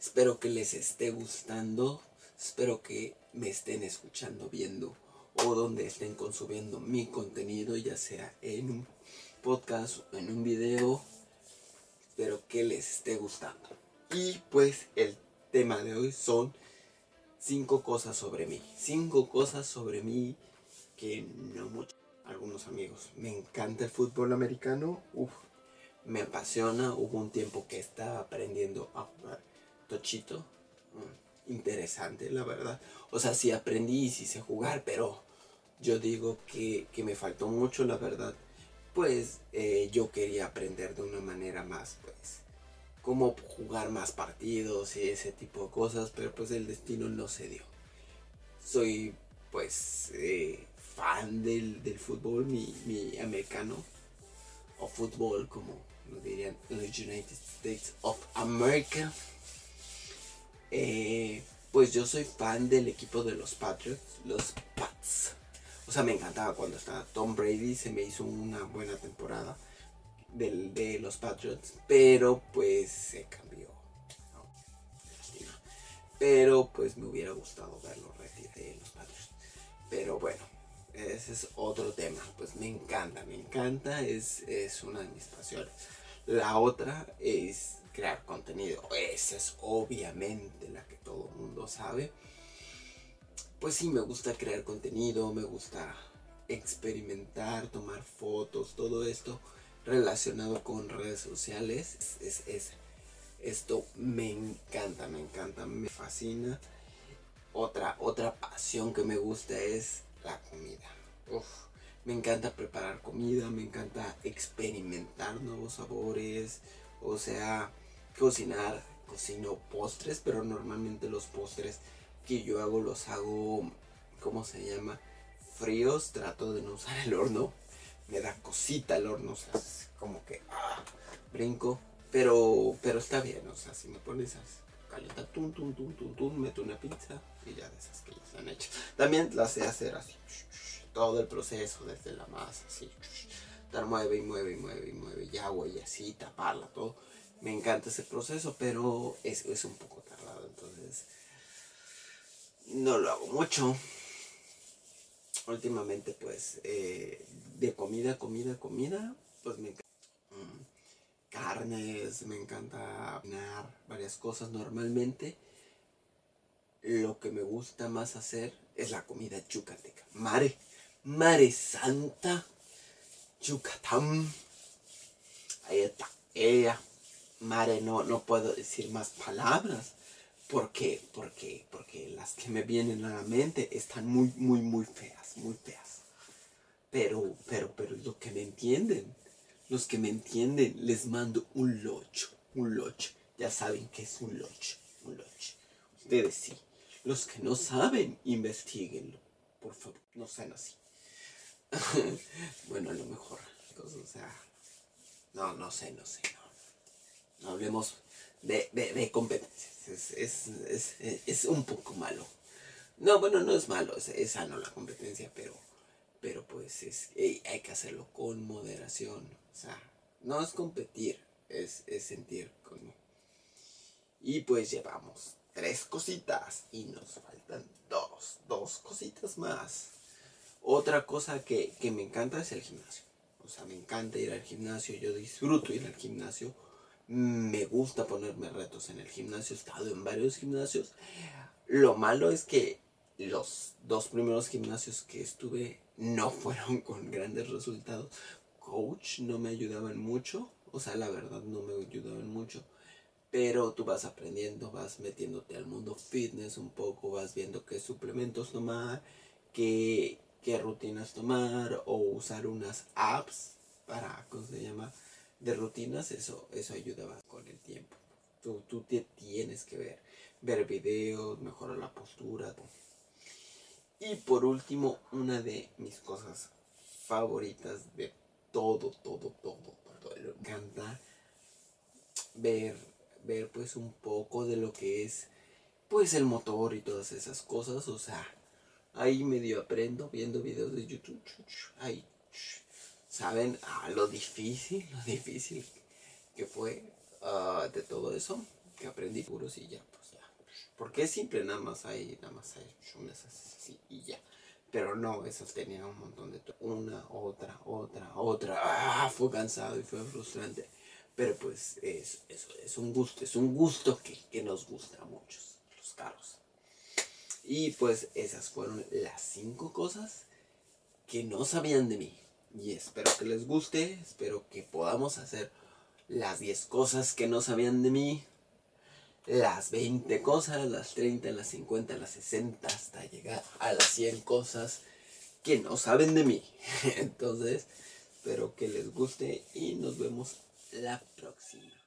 Espero que les esté gustando. Espero que me estén escuchando, viendo o donde estén consumiendo mi contenido, ya sea en un podcast o en un video. Espero que les esté gustando. Y pues el tema de hoy son cinco cosas sobre mí. Cinco cosas sobre mí que no mucho. Algunos amigos. Me encanta el fútbol americano. Uf, me apasiona. Hubo un tiempo que estaba aprendiendo a jugar tochito. Mm, interesante, la verdad. O sea, sí aprendí y sí sé jugar, pero yo digo que, me faltó mucho, la verdad. Pues eh, yo quería aprender de una manera más, pues, cómo jugar más partidos y ese tipo de cosas, pero pues el destino no se dio. Soy, pues, eh, fan del, fútbol, mi, mi americano, o fútbol, como lo dirían en los United States of America. Eh, pues yo soy fan del equipo de los Patriots, los Pats. O sea, me encantaba cuando estaba Tom Brady, se me hizo una buena temporada del, de los Patriots, pero pues se cambió. Pero pues me hubiera gustado verlo retirar de los Patriots. Pero bueno, ese es otro tema. Pues me encanta, me encanta, es, es una de mis pasiones. La otra es crear contenido. Esa es obviamente la que todo el mundo sabe. Pues sí, me gusta crear contenido, me gusta experimentar, tomar fotos, todo esto relacionado con redes sociales. Es, es, esto me encanta, me encanta, me fascina. Otra, otra pasión que me gusta es la comida. me encanta preparar comida, me encanta experimentar nuevos sabores. O sea, cocinar, cocino postres, pero normalmente los postres que yo hago los hago, ¿cómo se llama? Fríos, trato de no usar el horno. Me da cosita el horno, o sea, como que ah, brinco, pero pero está bien, o sea, si me pones esas calienta, tum, tum, tum, meto una pizza y ya de esas que ya están hechas. También las sé hacer así, todo el proceso desde la masa, así, dar mueve y mueve y mueve y mueve, y agua y así, taparla, todo me encanta ese proceso, pero es, es un poco tardado, entonces no lo hago mucho. Últimamente, pues, eh, de comida, comida, comida, pues me encanta. Mm, carnes, me encanta cocinar varias cosas. Normalmente, lo que me gusta más hacer es la comida yucateca. Mare, Mare Santa, Yucatán. Ahí está ella. Mare, no, no puedo decir más palabras. ¿Por qué? Porque, porque las que me vienen a la mente están muy, muy, muy feas, muy feas. Pero, pero, pero los que me entienden, los que me entienden, les mando un locho, un locho. Ya saben qué es un locho, un locho. Ustedes sí. Los que no saben, investiguenlo. Por favor, no sean así. bueno, a lo mejor, o sea, no, no sé, no sé, hablemos de, competencias. Es, un poco malo. No, bueno, no es malo, es, sano la competencia, pero, pero pues es, hay que hacerlo con moderación. O sea, no es competir, es, sentir como. Y pues llevamos tres cositas y nos faltan dos, dos cositas más. Otra cosa que, que me encanta es el gimnasio. O sea, me encanta ir al gimnasio, yo disfruto ir al gimnasio me gusta ponerme retos en el gimnasio, he estado en varios gimnasios. Lo malo es que los dos primeros gimnasios que estuve no fueron con grandes resultados. Coach no me ayudaban mucho, o sea, la verdad no me ayudaban mucho. Pero tú vas aprendiendo, vas metiéndote al mundo fitness un poco, vas viendo qué suplementos tomar, qué, qué rutinas tomar o usar unas apps para, ¿cómo se llama? De rutinas, eso, eso ayudaba con el tiempo. Tú, tú te tienes que ver, ver videos, mejorar la postura. Y por último, una de mis cosas favoritas de todo, todo, todo, todo. Me encanta ver, ver pues un poco de lo que es pues el motor y todas esas cosas. O sea, ahí medio aprendo viendo videos de YouTube. Ahí saben ah, lo difícil, lo difícil que fue ah, de todo eso. que aprendí puros y ya, pues ya. Porque es simple, nada más hay, nada más hay unas así y ya. Pero no, esas tenían un montón de... Una, otra, otra, otra. Ah, fue cansado y fue frustrante. Pero pues es, es, es un gusto, es un gusto que, que nos gusta a muchos, los carros. Y pues esas fueron las cinco cosas que no sabían de mí. Y espero que les guste, espero que podamos hacer las 10 cosas que no sabían de mí, las 20 cosas, las 30, las 50, las 60, hasta llegar a las 100 cosas que no saben de mí. Entonces, espero que les guste y nos vemos la próxima.